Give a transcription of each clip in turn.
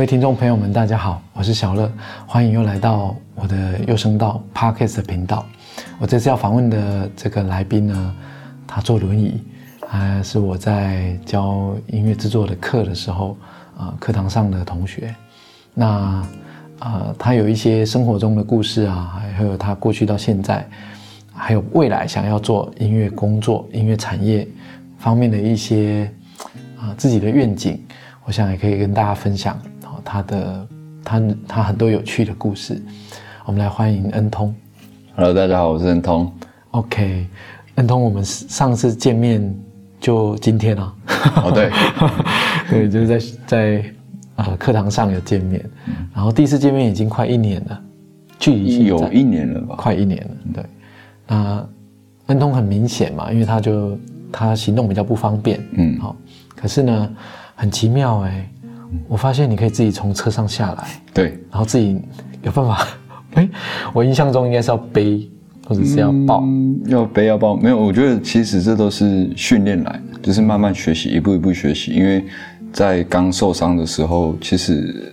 各位听众朋友们，大家好，我是小乐，欢迎又来到我的优声道 Podcast 的频道。我这次要访问的这个来宾呢，他坐轮椅，他是我在教音乐制作的课的时候，呃，课堂上的同学。那呃，他有一些生活中的故事啊，还有他过去到现在，还有未来想要做音乐工作、音乐产业方面的一些啊自己的愿景，我想也可以跟大家分享。他的他他很多有趣的故事，我们来欢迎恩通。Hello，大家好，我是恩通。OK，恩通，我们上次见面就今天啊。哦，对，对，就是在在呃课堂上有见面，然后第一次见面已经快一年了，距离有一年了吧？快一年了。对，那恩通很明显嘛，因为他就他行动比较不方便，嗯好，可是呢很奇妙哎、我发现你可以自己从车上下来，对，然后自己有办法，哎，我印象中应该是要背或者是要抱，嗯要背要抱，没有，我觉得其实这都是训练来的，就是慢慢学习，一步一步学习。因为在刚受伤的时候，其实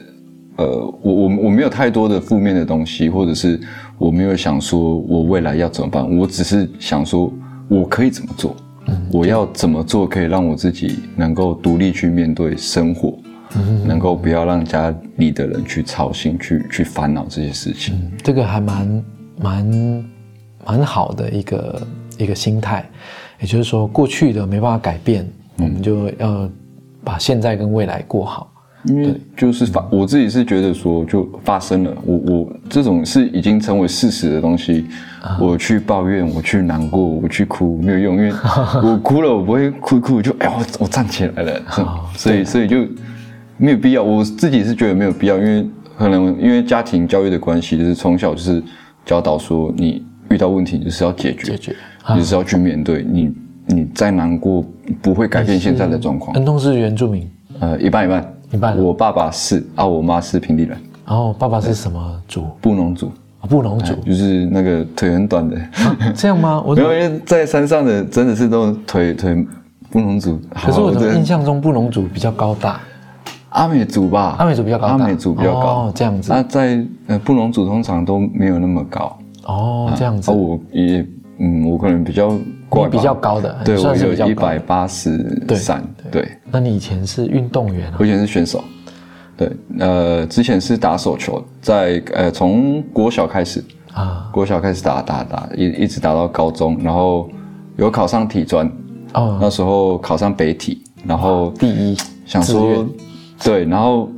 呃，我我我没有太多的负面的东西，或者是我没有想说我未来要怎么办，我只是想说我可以怎么做，我要怎么做可以让我自己能够独立去面对生活。能够不要让家里的人去操心、去去烦恼这些事情。嗯这个还蛮蛮蛮好的一个一个心态，也就是说过去的没办法改变，我们就要把现在跟未来过好。因为就是发，我自己是觉得说就发生了，我我这种是已经成为事实的东西，我去抱怨，我去难过，我去哭没有用，因为我哭了，我不会哭一哭就哎我我站起来了，所以所以就没有必要，我自己是觉得没有必要，因为可能因为家庭教育的关系，就是从小就是教导说你遇到问题就是要解决，解决你就是要去面对，你你再难过不会改变现在的状况，恩东是原住民，呃一半一半。一半我爸爸是啊，我妈是平地人，然后爸爸是什么族？布农族，啊布农族，就是那个腿很短的。这样吗？我没有，因为在山上的真的是都腿腿布农族。可是我好这的印象中布农族比较高大，阿美族吧，阿美族比较高阿美族比较高哦，这样子那在呃布农族通常都没有那么高。哦，这样子啊，，我也嗯，我可能比较怪比较高的，对我有一百。八十三，对。那你以前是运动员啊我？以前是选手，对，呃，之前是打手球，在呃从国小开始，啊，国小开始打打打，一一直打到高中，然后有考上体专，哦，那时候考上北体，然后第一想说对，然后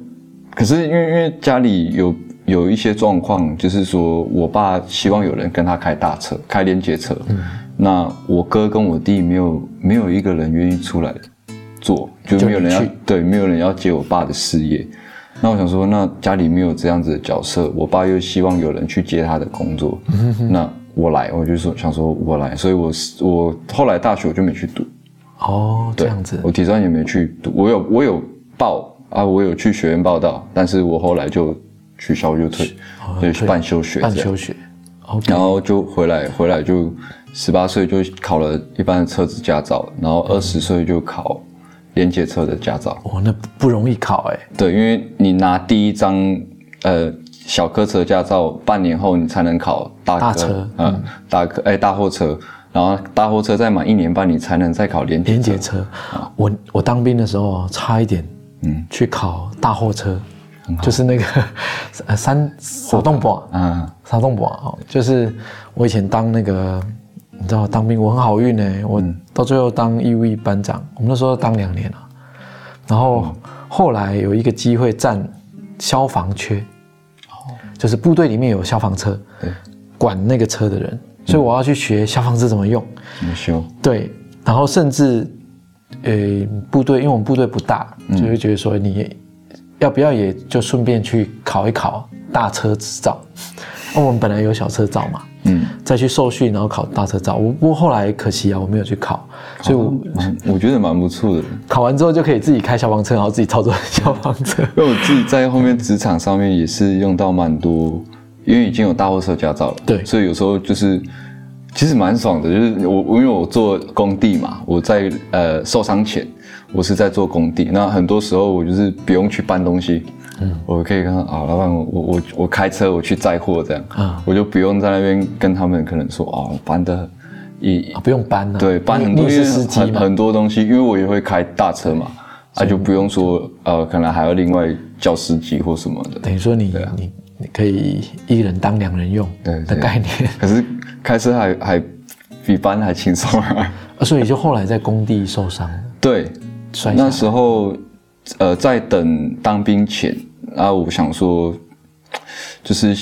可是因为因为家里有有一些状况，就是说我爸希望有人跟他开大车，开连接车，嗯。那我哥跟我弟没有没有一个人愿意出来做，就没有人要对，没有人要接我爸的事业。那我想说，那家里没有这样子的角色，我爸又希望有人去接他的工作，那我来，我就说想说我来，所以我是我后来大学我就没去读，哦，这样子。我体专也没去读，我有我有报啊，我有去学院报道，但是我后来就取消就退，就退半休学，半休学然后就回来回来就十八岁就考了一般的车子驾照，然后二十岁就考连接车的驾照。哦，那不不容易考哎，对，因为你拿第一张呃小客车驾照，半年后你才能考大车嗯，大客哎大货车，然后大货车再满一年半，你才能再考连接车连接车，我我当兵的时候差一点，嗯，去考大货车，就是那个 呃三手动把，嗯，手动把哦，就是我以前当那个，你知道当兵我很好运呢，我到最后当义务役班长，我们那时候当两年了，然后后来有一个机会站消防缺，就是部队里面有消防车，对，管那个车的人，所以我要去学消防车怎么用。怎么修？对，然后甚至，呃，部队，因为我们部队不大，就会觉得说你要不要也就顺便去考一考大车执照。那我们本来有小车照嘛，嗯，再去受训，然后考大车照。我不过后来可惜啊，我没有去考，所以我我觉得蛮不错的，考完之后就可以自己开消防车，然后自己操作消防车。因为我自己在后面职场上面也是用到蛮多，因为已经有大货车驾照了，对所以有时候就是其实蛮爽的，就是我我因为我做工地嘛，我在呃受伤前我是在做工地，那很多时候我就是不用去搬东西，嗯。我可以跟他啊，老板，我我我我开车我去载货这样，啊。我就不用在那边跟他们可能说哦搬的一啊，不用搬了。对搬很多因为你是司机很？很多东西，因为我也会开大车嘛，啊就不用说呃可能还要另外叫司机或什么的。等于说你你你可以一人当两人用的概念，可是开车还还比搬还轻松啊。啊所以就后来在工地受伤。了，对，摔那时候呃在等当兵前，然后我想说，就是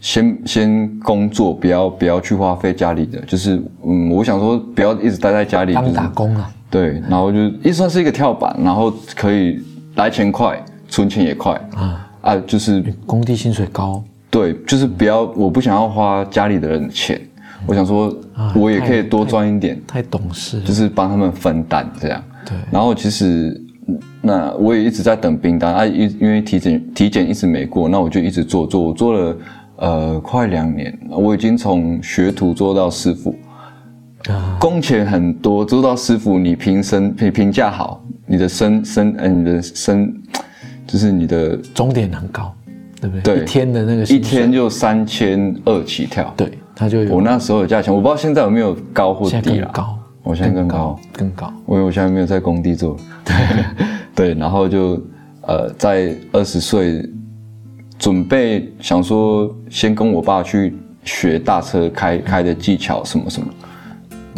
先先工作，不要不要去花费家里的，就是嗯，我想说不要一直待在家里，当打工啊，对，然后就也算是一个跳板，然后可以来钱快，存钱也快。啊，啊，就是工地薪水高，对，就是不要，我不想要花家里的人的钱，我想说啊我也可以多赚一点，太懂事，就是帮他们分担这样。对。然后其实嗯那我也一直在等兵单啊，因因为体检体检一直没过，那我就一直做做，我做了呃快两年，我已经从学徒做到师傅，啊，工钱很多，做到师傅你评升评评价好，你的升升呃你的升就是你的终点很高，对不对？对。一天的那个一天就三千二起跳。对，他就有我那时候的价钱，我不知道现在有没有高或低了。更高，我现在更高，更高，因为我现在没有在工地做。对 对，然后就呃，在二十岁准备想说，先跟我爸去学大车开开的技巧什么什么，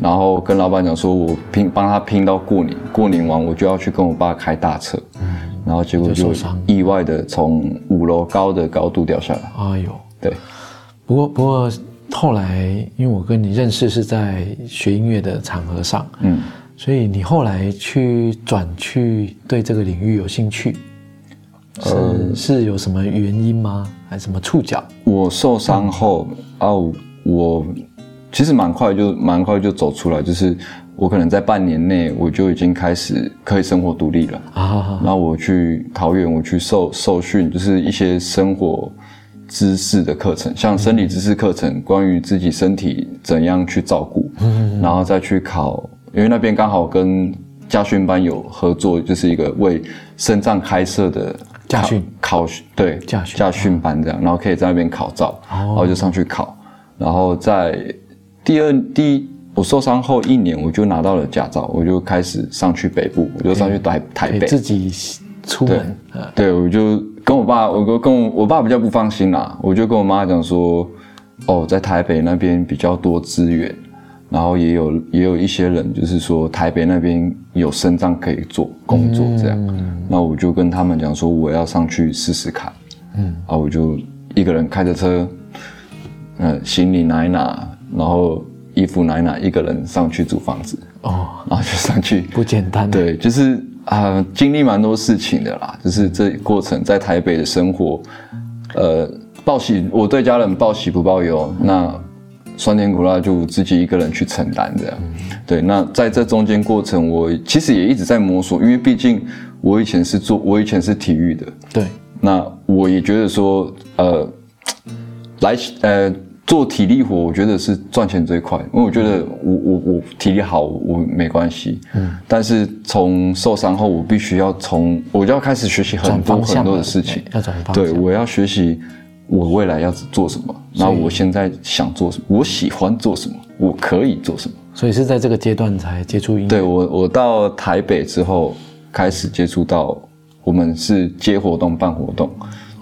然后跟老板讲说，我拼帮他拼到过年，过年完我就要去跟我爸开大车，然后结果就意外的从五楼高的高度掉下来。哎呦，对，不过不过后来，因为我跟你认识是在学音乐的场合上，嗯，所以你后来去转去对这个领域有兴趣，是、是有什么原因吗？还是什么触角？我受伤后啊，我其实蛮快就蛮快就走出来，就是我可能在半年内我就已经开始可以生活独立了。啊，那我去桃园，我去受受训，就是一些生活知识的课程，像生理知识课程，关于自己身体怎样去照顾，然后再去考，因为那边刚好跟家训班有合作，就是一个为肾脏开设的驾训。考考对驾训。驾训班这样，然后可以在那边考照，然后就上去考，然后在第二第一我受伤后一年，我就拿到了驾照，我就开始上去北部，我就上去台台北，自己出门，呃，对，我就跟我爸，我跟跟我我爸比较不放心啦，我就跟我妈讲说，哦，在台北那边比较多资源，然后也有也有一些人就是说台北那边有肾脏可以做工作这样，那我就跟他们讲说我要上去试试看，嗯，啊，我就一个人开着车，呃，行李拿一拿，然后衣服拿一拿，一个人上去租房子，哦，然后就上去，不简单，，对，就是啊、经历蛮多事情的啦。就是这过程在台北的生活，呃，报喜，我对家人报喜不报忧，那酸甜苦辣就自己一个人去承担这样。对，那在这中间过程，我其实也一直在摸索，因为毕竟我以前是做，我以前是体育的，对，那我也觉得说，呃，来呃做体力活，我觉得是赚钱最快，因为我觉得我我我体力好，我没关系。嗯，但是从受伤后，我必须要从我就要开始学习很多很多的事情对，要转方对，我要学习我未来要做什么，然后我现在想做什么，我喜欢做什么，我可以做什么。所以是在这个阶段才接触音乐，对我，我到台北之后开始接触到，我们是接活动、办活动，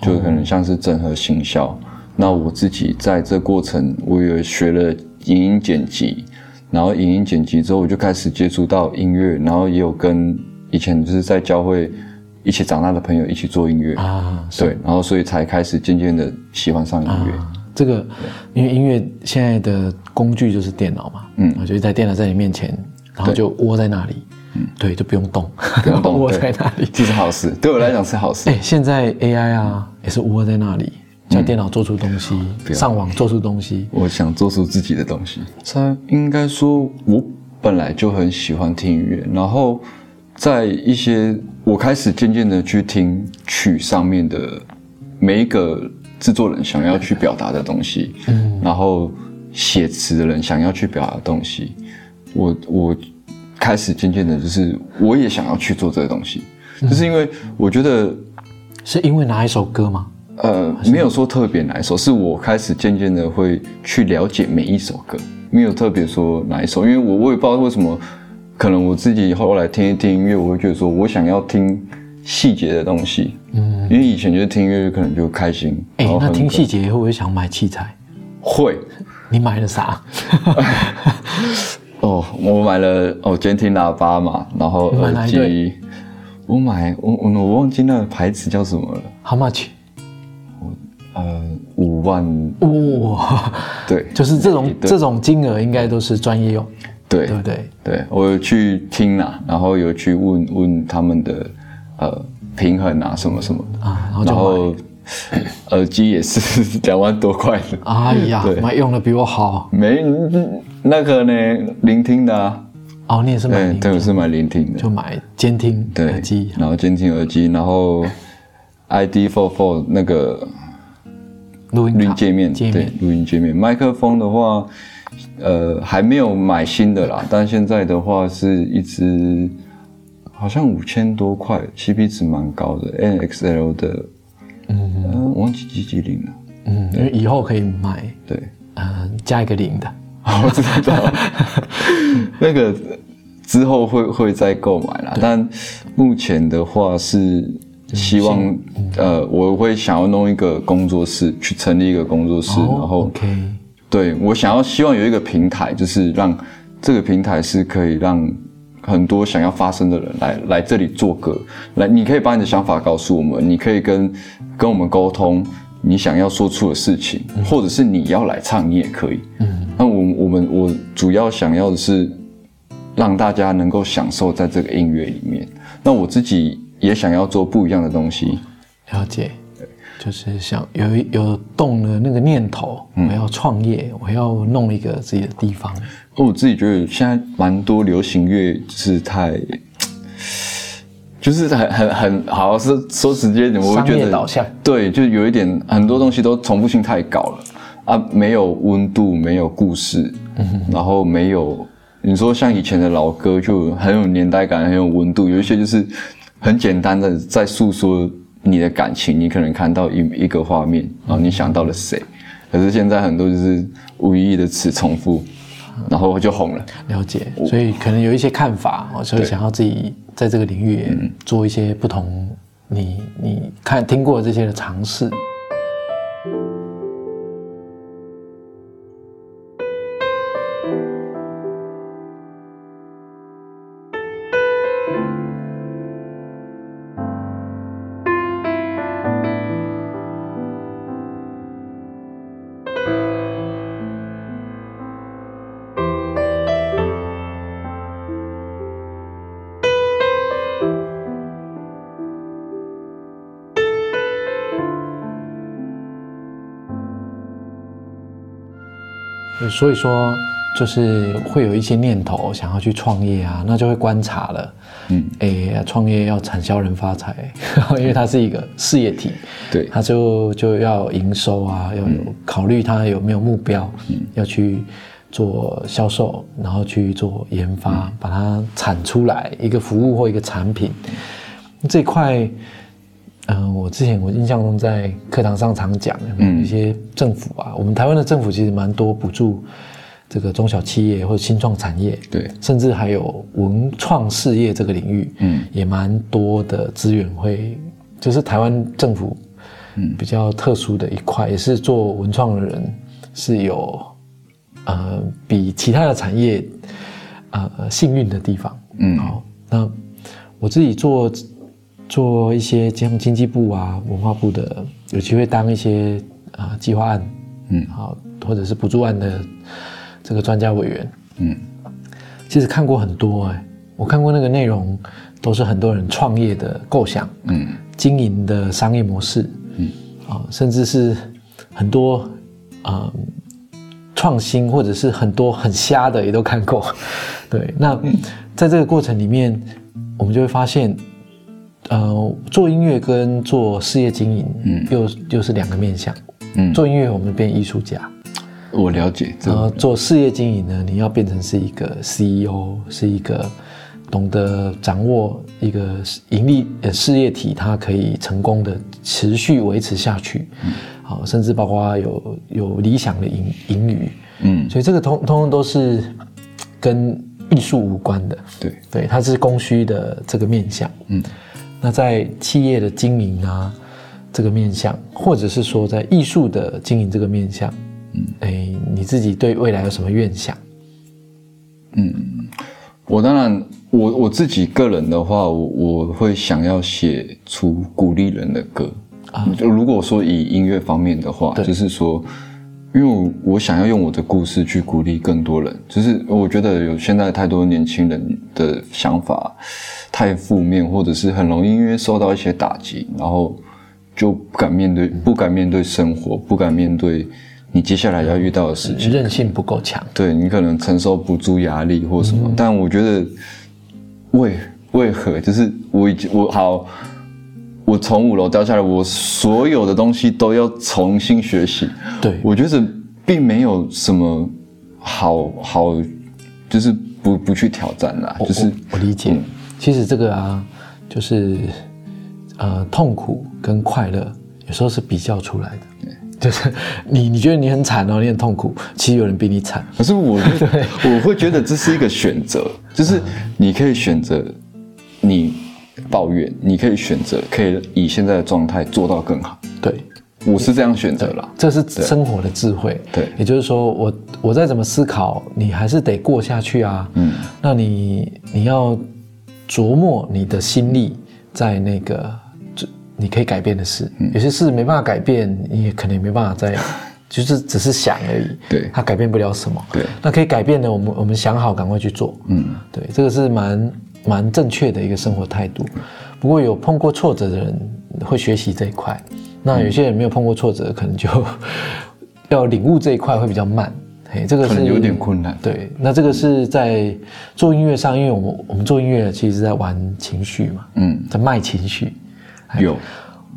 就可能像是整合行销。那我自己在这过程，我也学了影音剪辑，然后影音剪辑之后，我就开始接触到音乐，然后也有跟以前就是在教会一起长大的朋友一起做音乐，啊，对，然后所以才开始渐渐的喜欢上音乐。啊，这个因为音乐现在的工具就是电脑嘛，嗯我就一台电脑在你面前，然后就窝在那里，嗯，对，就不用动，不用动 窝在那里。这是好事，对我来讲是好事。哎，现在 AI 啊也是窝在那里，叫电脑做出东西，要上网做出东西。我想做出自己的东西。在应该说，我本来就很喜欢听音乐，然后在一些我开始渐渐的去听曲上面的每一个制作人想要去表达的东西，嗯，然后写词的人想要去表达的东西，我我开始渐渐的，就是我也想要去做这个东西，就是因为我觉得是因为哪一首歌吗？呃，没有说特别哪一首，是我开始渐渐的会去了解每一首歌，没有特别说哪一首，因为我我也不知道为什么，可能我自己后来听一听音乐，我会觉得说我想要听细节的东西，嗯，因为以前就是听音乐可能就开心，哎、那听细节会不会想买器材？会你买了啥？哦，我买了哦监听喇叭嘛，然后耳机，我买我我我忘记那个牌子叫什么了，How much？呃，五万，哇、对，就是这种对。这种金额应该都是专业用，对。对不对？对，我有去听啦，然后有去问问他们的呃平衡啊什么什么的，啊，然后耳机也是 两万多块的，哎呀对，买用的比我好。没那个呢，聆听的啊，哦。你也是买对我是买聆听的，就买监听对耳机，然后监听耳机，然后 ID Four Four 那个录音录音界面，对界面，录音界面。麦克风的话，呃，还没有买新的啦，但现在的话是一支好像五千多块，CP 值蛮高的，NXL 的，嗯、呃，我忘记几几零了，嗯，因为以后可以买，对，呃，加一个零的，我知道，那个之后会会再购买啦，但目前的话是希望，呃，我会想要弄一个工作室，去成立一个工作室，然后对我想要希望有一个平台，就是让这个平台是可以让很多想要发声的人来来这里做歌，来你可以把你的想法告诉我们，你可以跟跟我们沟通你想要说出的事情，或者是你要来唱，你也可以。嗯，那我我们我主要想要的是让大家能够享受在这个音乐里面。那我自己也想要做不一样的东西。了解，就是想有一有动了那个念头，嗯。我要创业，我要弄一个自己的地方。我自己觉得现在蛮多流行乐就是太，就是很很很好是说直接一点，我会觉得导向。对，就有一点很多东西都重复性太高了。啊，没有温度，没有故事，然后没有你说像以前的老歌就很有年代感，很有温度，有一些就是很简单的在诉说你的感情，你可能看到一一个画面，然后你想到了谁，可是现在很多就是无意义的词重复，然后就红了。了解，所以可能有一些看法，哦所以想要自己在这个领域做一些不同你你看听过的这些的尝试。所以说，就是会有一些念头想要去创业啊，那就会观察了。嗯，哎，创业要产销人发财，因为它是一个事业体，对它就就要营收啊，要有考虑它有没有目标，要去做销售，然后去做研发，把它产出来一个服务或一个产品。这块，嗯、我之前我印象中在课堂上常讲，嗯，一些政府啊，我们台湾的政府其实蛮多补助这个中小企业或者新创产业，对。甚至还有文创事业这个领域，嗯，也蛮多的资源会，就是台湾政府，嗯，比较特殊的一块，也是做文创的人是有，呃，比其他的产业，呃，幸运的地方，嗯。好，那我自己做做一些像经济部啊、文化部的，有机会当一些啊、呃计划案，嗯。好，或者是补助案的这个专家委员，嗯，其实看过很多哎、我看过那个内容，都是很多人创业的构想，嗯，经营的商业模式，嗯，啊，甚至是很多啊创新或者是很多很瞎的也都看过，对，那在这个过程里面，我们就会发现，呃，做音乐跟做事业经营，嗯，又又是两个面向，嗯。做音乐我们变艺术家，我了解然后，做事业经营呢，你要变成是一个 CEO，是一个懂得掌握一个盈利呃事业体，它可以成功的持续维持下去，嗯。好，甚至包括有有理想的盈盈余，嗯，所以这个通通通都是跟艺术无关的，对。对，它是供需的这个面向，嗯，那在企业的经营啊这个面向，或者是说在艺术的经营这个面向，嗯，哎，你自己对未来有什么愿想？嗯我当然，我我自己个人的话，我我会想要写出鼓励人的歌啊。就如果说以音乐方面的话，就是说，因为我我想要用我的故事去鼓励更多人。就是我觉得有现在太多年轻人的想法太负面，或者是很容易因为受到一些打击，然后就不敢面对，不敢面对生活，不敢面对。你接下来要遇到的事情，韧性不够强，对你可能承受不住压力或什么。但我觉得，为为何就是我已经我好，我从五楼掉下来，我所有的东西都要重新学习。对我觉得并没有什么好好，就是不不去挑战啦。就是我理解，其实这个啊，就是呃，痛苦跟快乐有时候是比较出来的。就是你，你觉得你很惨哦，你很痛苦，其实有人比你惨。可是我，我会觉得这是一个选择，就是你可以选择你抱怨，你可以选择可以以现在的状态做到更好。对，我是这样选择了，这是生活的智慧。对，也就是说，我我再怎么思考，你还是得过下去啊。嗯，那你你要琢磨你的心力在那个。你可以改变的事，有些事没办法改变，你也可能也没办法再，就是只是想而已。对，它改变不了什么。对，那可以改变的，我们我们想好，赶快去做。嗯，对，这个是蛮蛮正确的一个生活态度。不过有碰过挫折的人会学习这一块，那有些人没有碰过挫折，可能就 要领悟这一块会比较慢。嘿，这个是有点困难。对，那这个是在做音乐上，因为我们我们做音乐其实是在玩情绪嘛，嗯，在卖情绪。有，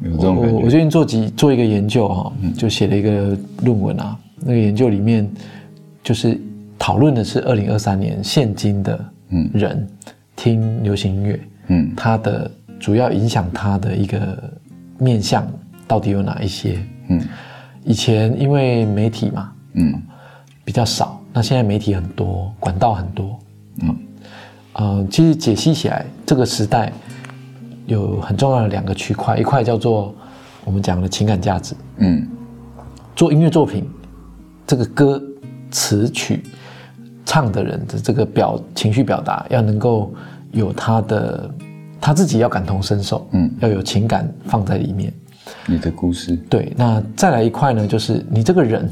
有这种感觉。我最近做几做一个研究哈，就写了一个论文啊。那个研究里面就是讨论的是二零二三年现今的人听流行音乐，嗯，它的主要影响它的一个面向到底有哪一些？嗯，以前因为媒体嘛，嗯，比较少，那现在媒体很多，管道很多，嗯，呃，其实解析起来这个时代。有很重要的两个区块，一块叫做我们讲的情感价值。嗯，做音乐作品，这个歌词曲唱的人的这个表情绪表达，要能够有他的他自己要感同身受，嗯，要有情感放在里面。你的故事。对，那再来一块呢，就是你这个人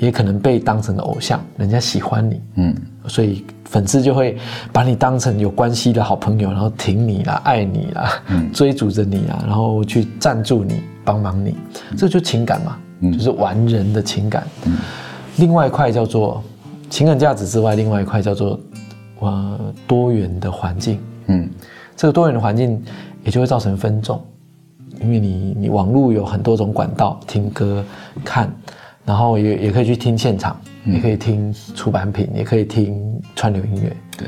也可能被当成了偶像，人家喜欢你，嗯，所以。粉丝就会把你当成有关系的好朋友，然后挺你啦、爱你啦、追逐着你啊，然后去赞助你、帮忙你，这就情感嘛，就是玩人的情感。嗯。另外一块叫做情感价值之外，另外一块叫做呃多元的环境。嗯，这个多元的环境也就会造成分众，因为你你网络有很多种管道听歌看，然后也也可以去听现场。也可以听出版品，也可以听串流音乐。对，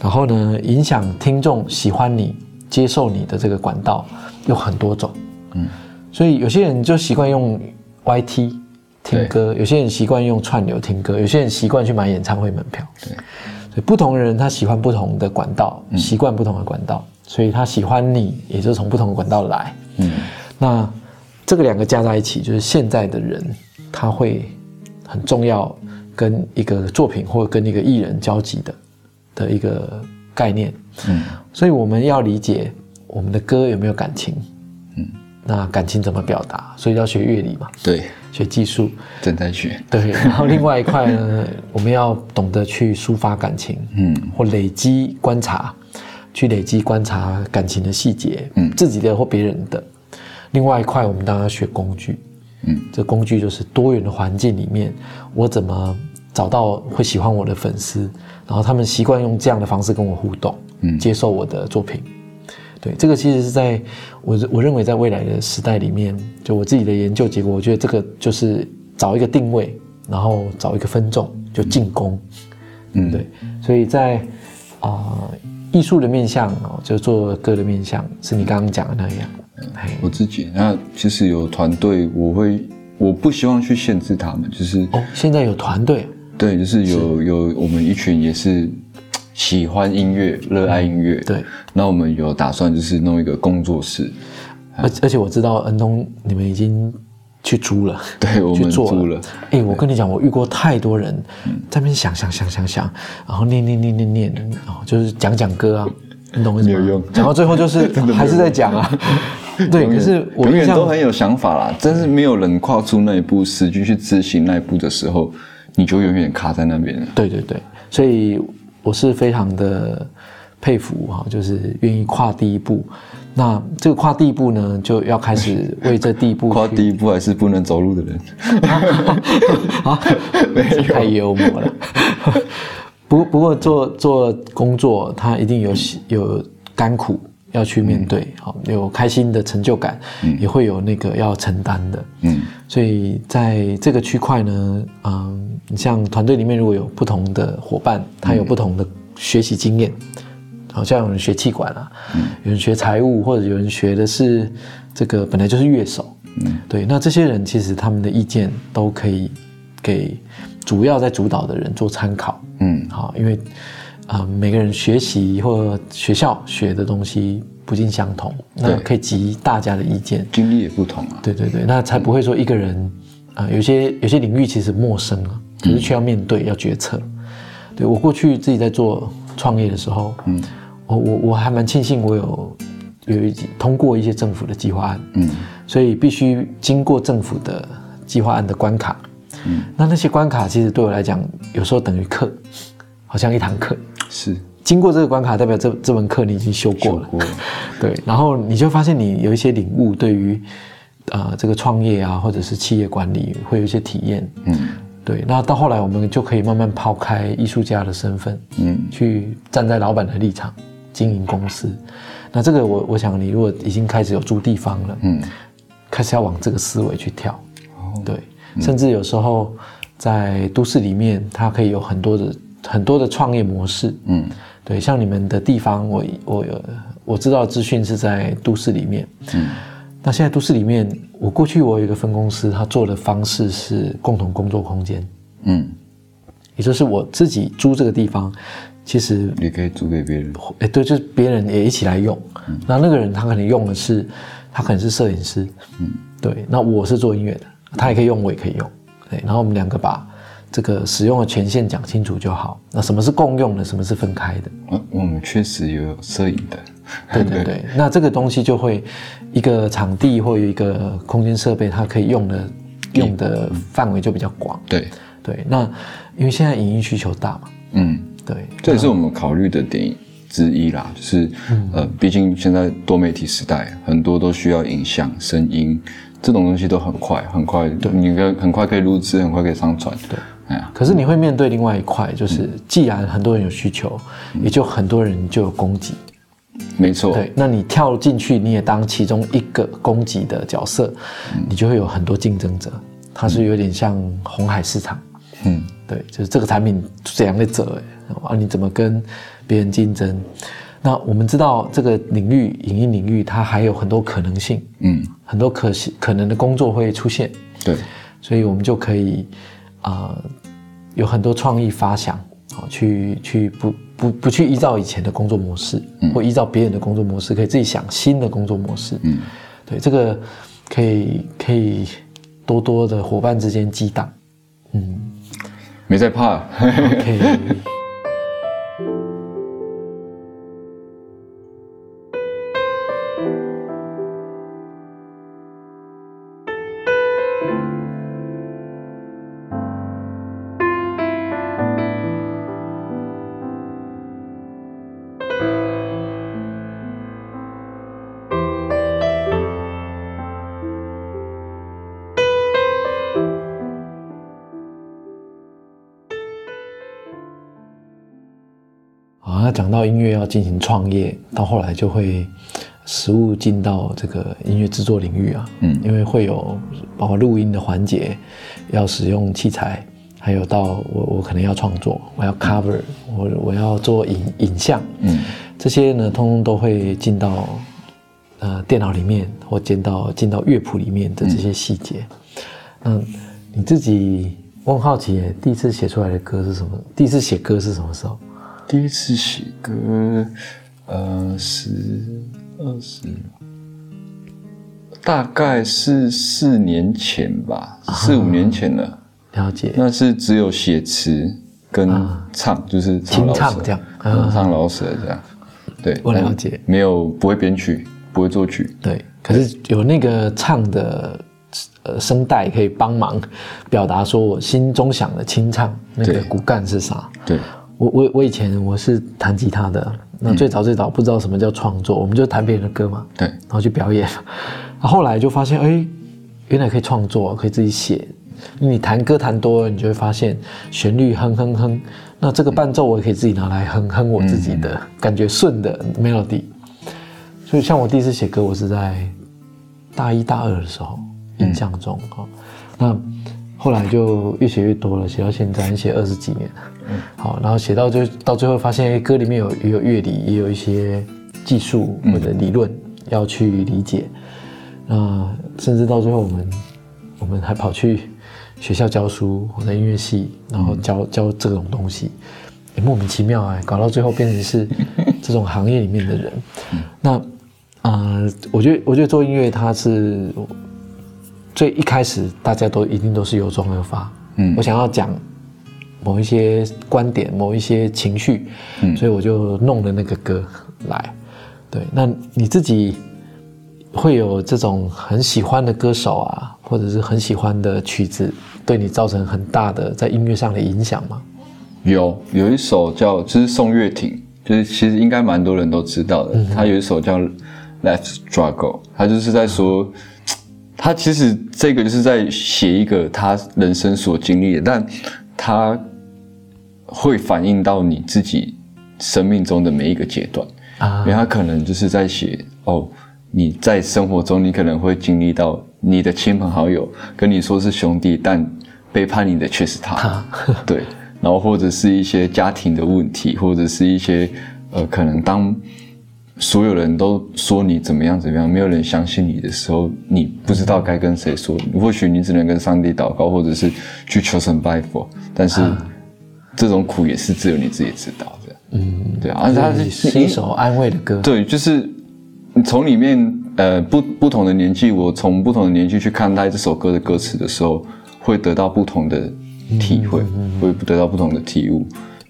然后呢，影响听众喜欢你、接受你的这个管道有很多种。嗯，所以有些人就习惯用 YT 听歌，有些人习惯用串流听歌，有些人习惯去买演唱会门票。对，所以不同的人他喜欢不同的管道，习惯不同的管道，所以他喜欢你，也就从不同的管道来。嗯，那这个两个加在一起，就是现在的人他会很重要。跟一个作品或者跟一个艺人交集的的一个概念，嗯，所以我们要理解我们的歌有没有感情，嗯，那感情怎么表达？所以要学乐理嘛，对，学技术，正在学，对。然后另外一块呢，我们要懂得去抒发感情，嗯，或累积观察，去累积观察感情的细节，嗯，自己的或别人的。另外一块，我们当然要学工具，嗯，这工具就是多元的环境里面，我怎么。找到会喜欢我的粉丝，然后他们习惯用这样的方式跟我互动，嗯，接受我的作品。对，这个其实是在我我认为在未来的时代里面，就我自己的研究结果，我觉得这个就是找一个定位，然后找一个分众就进攻，嗯，对。所以在啊艺术的面向哦，就做歌的面向，是你刚刚讲的那样。嘿我自己那其实有团队，我会我不希望去限制他们，就是哦，现在有团队，对，就是有有我们一群也是喜欢音乐、热爱音乐，对。那我们有打算就是弄一个工作室，而而且我知道恩东你们已经去租了，对我们租了，哎、我跟你讲，我遇过太多人在那边想想想想想，然后念念念念念，然后，就是讲讲歌啊，你懂？没有用。讲到最后就是 还是在讲啊。对，可是我永远都很有想法啦，但是没有人跨出那一步，实际去执行那一步的时候，你就永远卡在那边了。对对对，所以我是非常的佩服哈，就是愿意跨第一步。那这个跨第一步呢，就要开始为这第一步 跨第一步还是不能走路的人，啊，这太幽默了。不不过做做工作，他一定有有甘苦要去面对，好、有开心的成就感，也会有那个要承担的。嗯，所以在这个区块呢，嗯，你像团队里面如果有不同的伙伴，他有不同的学习经验，好像有人学气管啊，有人学财务，或者有人学的是这个本来就是乐手，嗯，对，那这些人其实他们的意见都可以给主要在主导的人做参考，嗯，好，因为啊、呃每个人学习或学校学的东西不尽相同，那可以集大家的意见，经历也不同啊。对对对，那才不会说一个人啊、有些有些领域其实陌生啊，可是却要面对、要决策。对我过去自己在做创业的时候，嗯，我我我还蛮庆幸我有有一通过一些政府的计划案，嗯，所以必须经过政府的计划案的关卡，嗯，那那些关卡其实对我来讲，有时候等于课，好像一堂课。是经过这个关卡，代表这这门课你已经修过了。过了 对，然后你就发现你有一些领悟，对于呃这个创业啊，或者是企业管理，会有一些体验。嗯对，那到后来我们就可以慢慢抛开艺术家的身份，嗯去站在老板的立场经营公司。那这个我我想你如果已经开始有租地方了，嗯，开始要往这个思维去跳。哦对，甚至有时候在都市里面，它可以有很多的很多的创业模式。嗯对，像你们的地方，我我有我知道的资讯是在都市里面。嗯那现在都市里面，我过去我有一个分公司，它做的方式是共同工作空间，嗯，也就是我自己租这个地方，其实也可以租给别人。哎，对，就是别人也一起来用。那那个人他可能用的是，他可能是摄影师，嗯，对。那我是做音乐的，他也可以用，我也可以用。对，然后我们两个把这个使用的权限讲清楚就好。那什么是共用的，什么是分开的？嗯，我们确实有摄影的。对对对，那这个东西就会一个场地或有一个空间设备，它可以用的用的范围就比较广。对，对，那因为现在影音需求大嘛，嗯，对，这也是我们考虑的点之一啦。就是呃，毕竟现在多媒体时代，很多都需要影像、声音这种东西都很快，很快，你可很快可以录制，很快可以上传。对，哎呀，可是你会面对另外一块，就是既然很多人有需求，也就很多人就有供给。没错，对，那你跳进去，你也当其中一个供给的角色，你就会有很多竞争者。它是有点像红海市场，嗯，对，就是这个产品怎样的者，啊，你怎么跟别人竞争？那我们知道这个领域，影音领域，它还有很多可能性，嗯，很多可行可能的工作会出现，对，所以我们就可以啊、呃有很多创意发想，啊，去去不不不去依照以前的工作模式，或依照别人的工作模式，可以自己想新的工作模式。嗯，对，这个可以可以多多的伙伴之间激荡。嗯没在怕。OK。啊，那讲到音乐要进行创业，到后来就会实物进到这个音乐制作领域啊，嗯因为会有包括录音的环节，要使用器材，还有到我我可能要创作，我要 cover，我我要做影影像，嗯，这些呢，通通都会进到呃电脑里面，或进到进到乐谱里面的这些细节。嗯，你自己我很好奇，第一次写出来的歌是什么？第一次写歌是什么时候？第一次写歌，呃，十二十，大概是四年前吧，四五年前了。了解，那是只有写词跟唱，就是清唱这样，嗯唱老舍这样。对，我了解。没有不会编曲，不会作曲。对，可是有那个唱的呃声带可以帮忙表达说我心中想的清唱那个骨干是啥。对，我我我以前我是弹吉他的，那最早最早不知道什么叫创作，我们就弹别人的歌嘛，对，然后去表演。后来就发现，哎，原来可以创作，可以自己写。你弹歌弹多了，你就会发现旋律哼哼哼，那这个伴奏我也可以自己拿来哼哼我自己的、感觉顺的 melody。所以像我第一次写歌，我是在大一大二的时候，印象中哈、那后来就越写越多了，写到现在，写二十几年了。好，然后写到就到最后发现，哎，歌里面有也有乐理，也有一些技术或者理论要去理解。那甚至到最后，我们我们还跑去学校教书，我在音乐系，然后教教这种东西，也莫名其妙哎，搞到最后变成是 这种行业里面的人。那呃，我觉得我觉得做音乐它是最一开始大家都一定都是由衷而发。嗯我想要讲某一些观点、某一些情绪，嗯所以我就弄了那个歌来。对，那你自己会有这种很喜欢的歌手啊，或者是很喜欢的曲子，对你造成很大的在音乐上的影响吗？有有一首叫就是宋岳庭，就是其实应该蛮多人都知道的。他有一首叫《Let's Struggle》，他就是在说，他其实这个就是在写一个他人生所经历的，但他会反映到你自己生命中的每一个阶段。啊。因为他可能就是在写哦，你在生活中你可能会经历到你的亲朋好友跟你说是兄弟，但背叛你的却是他，对，然后或者是一些家庭的问题，或者是一些呃，可能当所有人都说你怎么样怎么样，没有人相信你的时候，你不知道该跟谁说，或许你只能跟上帝祷告，或者是去求神拜佛，但是这种苦也是只有你自己知道的。嗯，对啊，而且它是一首安慰的歌。对，就是你从里面呃不不同的年纪，我从不同的年纪去看待这首歌的歌词的时候，会得到不同的体会，会得到不同的体悟。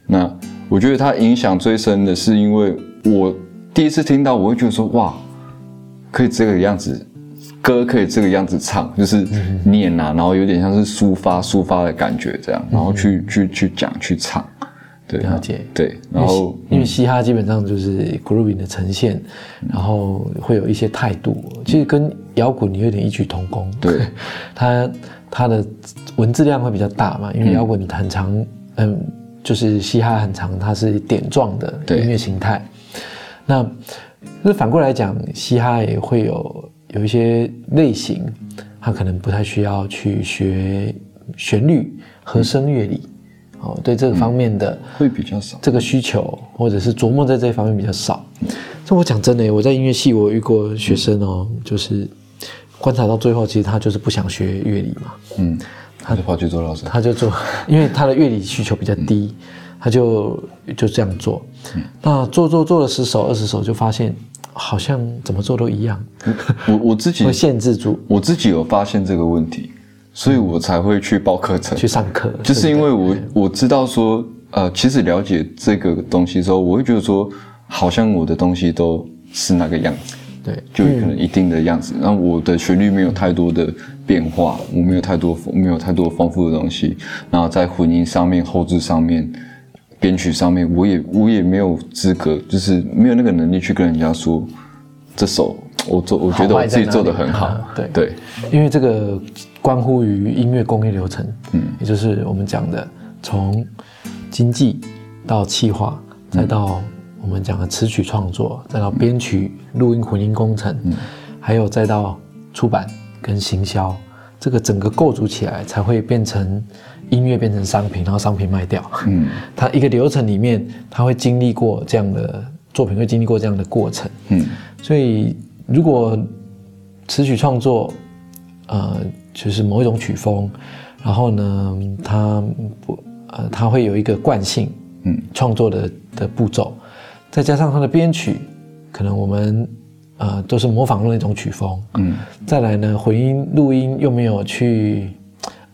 那我觉得它影响最深的是，因为我第一次听到，我会觉得说哇，可以这个样子，歌可以这个样子唱，就是念啊，然后有点像是抒发抒发的感觉这样，然后去去去讲去唱，对，了解。对，然后因为嘻哈基本上就是 grooving 的呈现，然后会有一些态度，其实跟摇滚有点异曲同工。对，它它的文字量会比较大嘛，因为摇滚很长，嗯，就是嘻哈很长，它是点状的音乐形态。那那反过来讲，嘻哈也会有有一些类型，他可能不太需要去学旋律、和声乐理，哦，对这个方面的。会比较少。这个需求，或者是琢磨在这一方面比较少。这我讲真的，我在音乐系我遇过学生哦，就是观察到最后，其实他就是不想学乐理嘛，嗯，他就跑去做老师。他就做，因为他的乐理需求比较低，他就就这样做。那做做做了十首二十首，就发现好像怎么做都一样，我我自己 会限制住我自己有发现这个问题，所以我才会去报课程，去上课，就是因对为我我知道说，呃，其实了解这个东西之后，我会觉得说，好像我的东西都是那个样子，对就可能一定的样子。然后我的旋律没有太多的变化，我没有太多没有太多丰富的东西。然后在混音上面、后置上面、编曲上面，我也我也没有资格，就是没有那个能力去跟人家说这首我做，我觉得我自己做的很好。对。对，因为这个关乎于音乐工业流程，嗯，也就是我们讲的从经济到企划，再到我们讲的词曲创作，再到编曲、录音、混音工程，还有再到出版跟行销，这个整个构筑起来才会变成音乐变成商品，然后商品卖掉。嗯，它一个流程里面，它会经历过这样的作品会经历过这样的过程。嗯。所以如果词曲创作，呃，就是某一种曲风，然后呢，它不呃，它会有一个惯性，嗯。创作的的步骤，再加上它的编曲，可能我们呃都是模仿那种曲风，嗯。再来呢，混音录音又没有去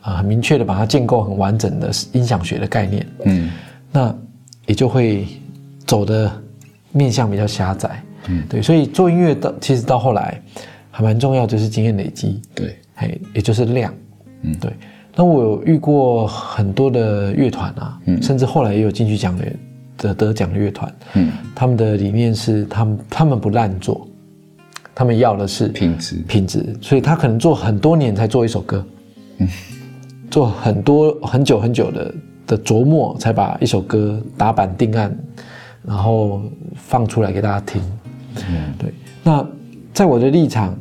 啊、呃很明确的把它建构很完整的音响学的概念，嗯。那也就会走的面向比较狭窄。嗯。对，所以做音乐到其实到后来还蛮重要，就是经验累积，对，嘿，也就是量。嗯。对。那我有遇过很多的乐团啊，嗯。甚至后来也有进去奖的的得奖的乐团，嗯。他们的理念是他们他们不滥做，他们要的是品质品质，所以他可能做很多年才做一首歌，做很多很久很久的的琢磨，才把一首歌打板定案，然后放出来给大家听。嗯对，那在我的立场，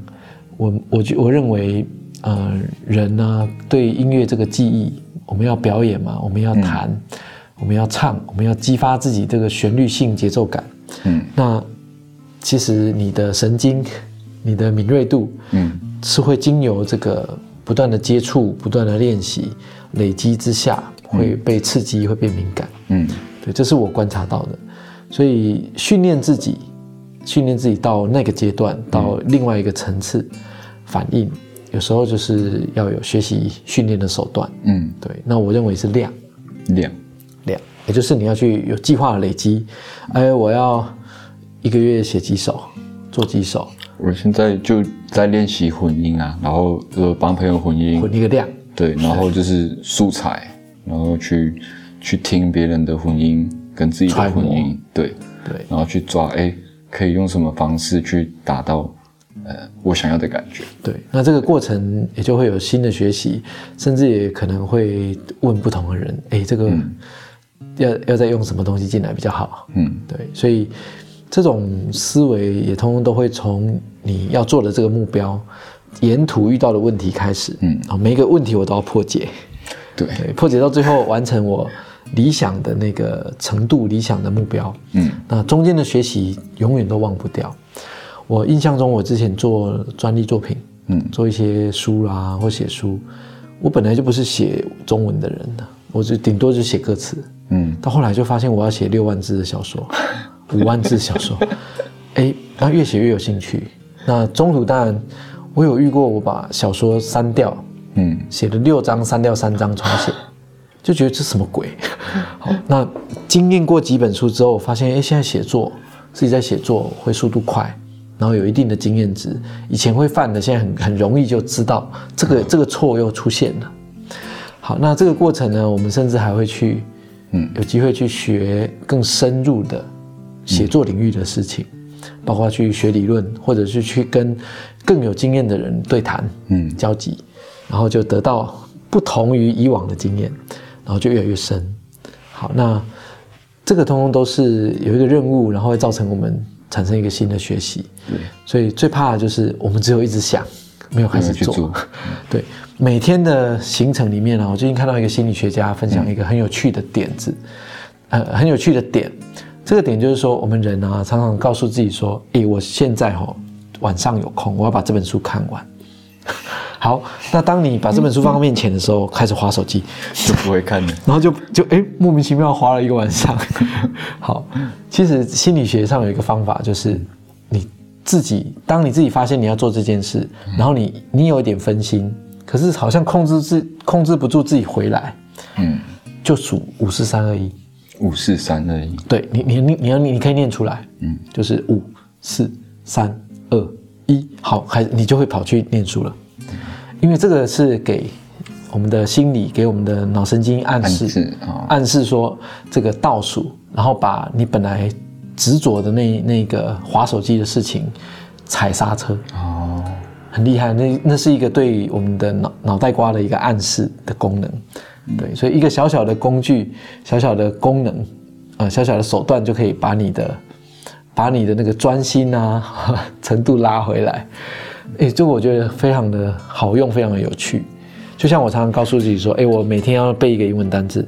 我我觉我认为，呃，人呢对音乐这个记忆，我们要表演嘛，我们要弹，我们要唱，我们要激发自己这个旋律性节奏感。嗯那其实你的神经、你的敏锐度嗯是会经由这个不断的接触、不断的练习、累积之下，会被刺激，会变敏感。嗯对，这是我观察到的。所以训练自己，训练自己到那个阶段，到另外一个层次，反应有时候就是要有学习训练的手段。嗯对，那我认为是量量量，也就是你要去有计划的累积。哎，我要一个月写几首，做几首，我现在就在练习混音啊，然后呃帮朋友混音，混一个量。对，然后就是素材，然后去去听别人的混音跟自己的混音，对，对，然后去抓，哎，可以用什么方式去达到呃我想要的感觉，对，那这个过程也就会有新的学习，甚至也可能会问不同的人，哎，这个要、要再用什么东西进来比较好？嗯。对，所以这种思维也通通都会从你要做的这个目标，沿途遇到的问题开始，嗯。啊，每一个问题我都要破解，对，对，破解到最后完成我理想的那个程度、理想的目标。嗯。那中间的学习永远都忘不掉。我印象中，我之前做专利作品，嗯。做一些书啦或写书，我本来就不是写中文的人的，我就顶多就写歌词。嗯。到后来就发现我要写六万字的小说，五万字小说，哎，然后越写越有兴趣。那中途当然我有遇过，我把小说删掉，嗯写了六章，删掉三章重写，就觉得这什么鬼？好，那经验过几本书之后，发现哎，现在写作自己在写作会速度快，然后有一定的经验值，以前会犯的，现在很很容易就知道这个这个错又出现了。好，那这个过程呢，我们甚至还会去，嗯有机会去学更深入的写作领域的事情，包括去学理论，或者是去跟更有经验的人对谈，嗯交集，然后就得到不同于以往的经验，然后就越来越深。好，那这个通通都是有一个任务，然后会造成我们产生一个新的学习。对，所以最怕的就是我们只有一直想，没有开始做。对，每天的行程里面呢、我最近看到一个心理学家分享一个很有趣的点子，呃，很有趣的点。这个点就是说，我们人啊，常常告诉自己说：“诶，我现在哈、晚上有空，我要把这本书看完。”好，那当你把这本书放到面前的时候，开始划手机，就不会看了，然后就就诶莫名其妙划了一个晚上。好，其实心理学上有一个方法，就是你自己，当你自己发现你要做这件事，然后你你有一点分心，可是好像控制自控制不住自己回来，嗯，就数五四三二一。五四三二一，对你你你你要你你可以念出来，嗯，就是五四三二一，好，还你就会跑去念书了，因为这个是给我们的心理给我们的脑神经暗示，暗示哦。暗示说这个倒数，然后把你本来执着的那那个划手机的事情踩刹车，哦，很厉害，那那是一个对我们的脑脑袋瓜的一个暗示的功能，对，所以一个小小的工具、小小的功能，呃，小小的手段就可以把你的把你的那个专心啊 程度拉回来，哎，这个我觉得非常的好用，非常的有趣。就像我常常告诉自己说，哎，我每天要背一个英文单字，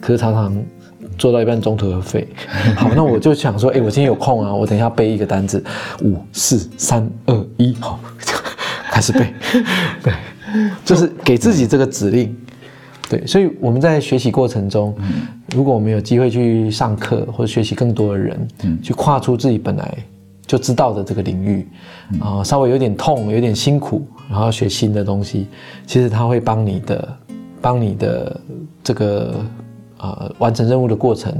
可是常常做到一半中途而废。好，那我就想说，哎，我今天有空啊，我等一下背一个单词，五四三二一，好，开始背。对，就是给自己这个指令。对，所以我们在学习过程中，如果我们有机会去上课或者学习更多的人，去跨出自己本来就知道的这个领域，啊，稍微有点痛，有点辛苦，然后学新的东西，其实它会帮你的，帮你的这个呃完成任务的过程，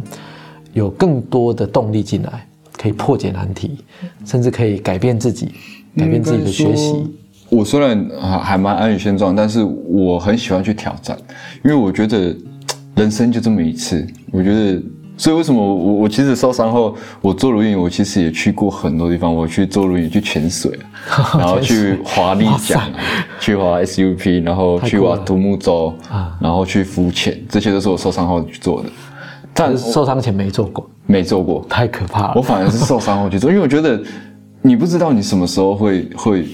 有更多的动力进来，可以破解难题，甚至可以改变自己，改变自己的学习。我虽然还还蛮安于现状，但是我很喜欢去挑战，因为我觉得人生就这么一次。我觉得，所以为什么我我其实受伤后，我做轮椅，我其实也去过很多地方。我去做轮椅，去潜水，然后去滑立桨，去滑 SUP，然后去玩独木舟，然后去浮潜，这些都是我受伤后去做的。但受伤前没做过，没做过，太可怕了。我反而是受伤后去做，因为我觉得你不知道你什么时候会会。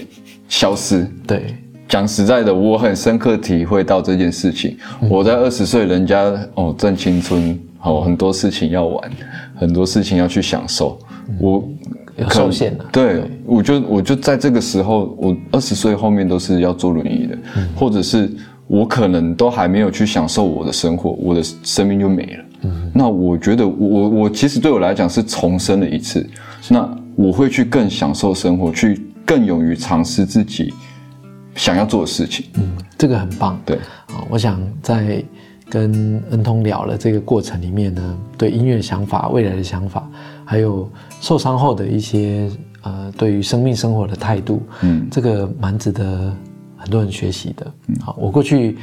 消失。对，讲实在的，我很深刻体会到这件事情。我在二十岁，人家哦正青春，哦很多事情要玩，很多事情要去享受。我受限了。对，我就我就在这个时候，我二十岁后面都是要坐轮椅的，或者是我可能都还没有去享受我的生活，我的生命就没了。嗯，那我觉得我我其实对我来讲是重生了一次。那我会去更享受生活，去。更勇于尝试自己想要做的事情，嗯，这个很棒。对，啊，我想在跟恩通聊了这个过程里面呢，对音乐想法、未来的想法，还有受伤后的一些呃，对于生命生活的态度，嗯，这个蛮值得很多人学习的。好，我过去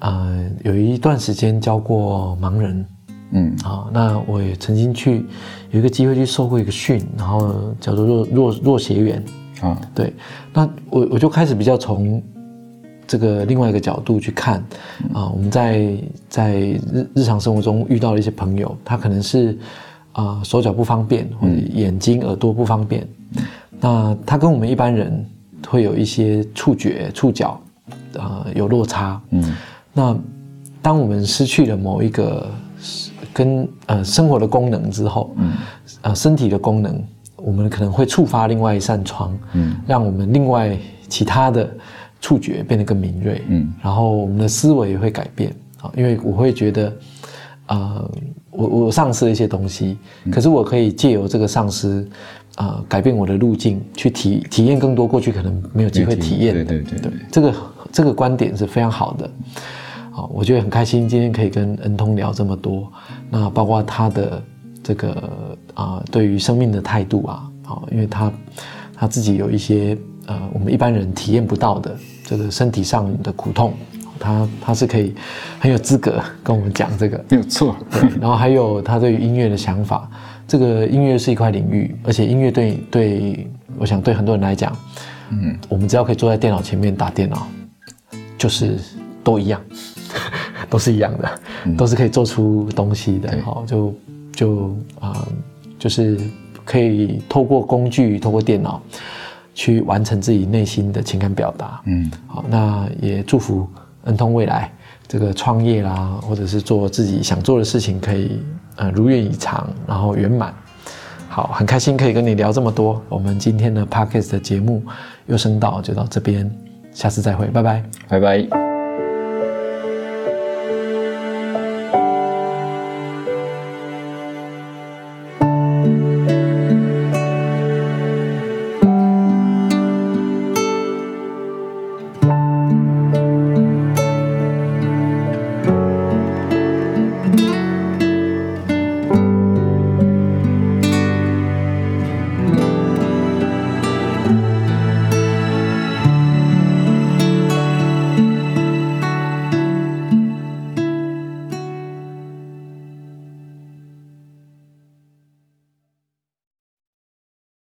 呃有一段时间教过盲人。嗯，好，那我也曾经去有一个机会去受过一个训，然后叫做弱弱弱学员啊，对，那我我就开始比较从这个另外一个角度去看啊，我们在在日日常生活中遇到的一些朋友，他可能是啊手脚不方便，或者眼睛耳朵不方便，那他跟我们一般人会有一些触觉触角啊有落差，嗯，那当我们失去了某一个。跟呃生活的功能之后，嗯，呃身体的功能，我们可能会触发另外一扇窗，嗯，让我们另外其他的触觉变得更敏锐，嗯，然后我们的思维也会改变啊，因为我会觉得，呃，我我丧失了一些东西，可是我可以借由这个丧失，啊，改变我的路径，去体体验更多过去可能没有机会体验的，对对对，这个这个观点是非常好的。我觉得很开心，今天可以跟恩通聊这么多，那包括他的这个啊，对于生命的态度啊，好，因为他他自己有一些呃，我们一般人体验不到的这个身体上的苦痛，他他是可以很有资格跟我们讲这个，没有错。对，然后还有他对于音乐的想法，这个音乐是一块领域，而且音乐对对，我想对很多人来讲，嗯，我们只要可以坐在电脑前面打电脑，就是都一样。都是一样的，都是可以做出东西的，好，就就啊，就是可以透过工具，透过电脑去完成自己内心的情感表达。嗯，好，那也祝福恩通未来这个创业啦，或者是做自己想做的事情，可以呃如愿以偿，然后圆满。好，很开心可以跟你聊这么多。我们今天的的节目又升到就到这边，下次再会，拜拜，拜拜。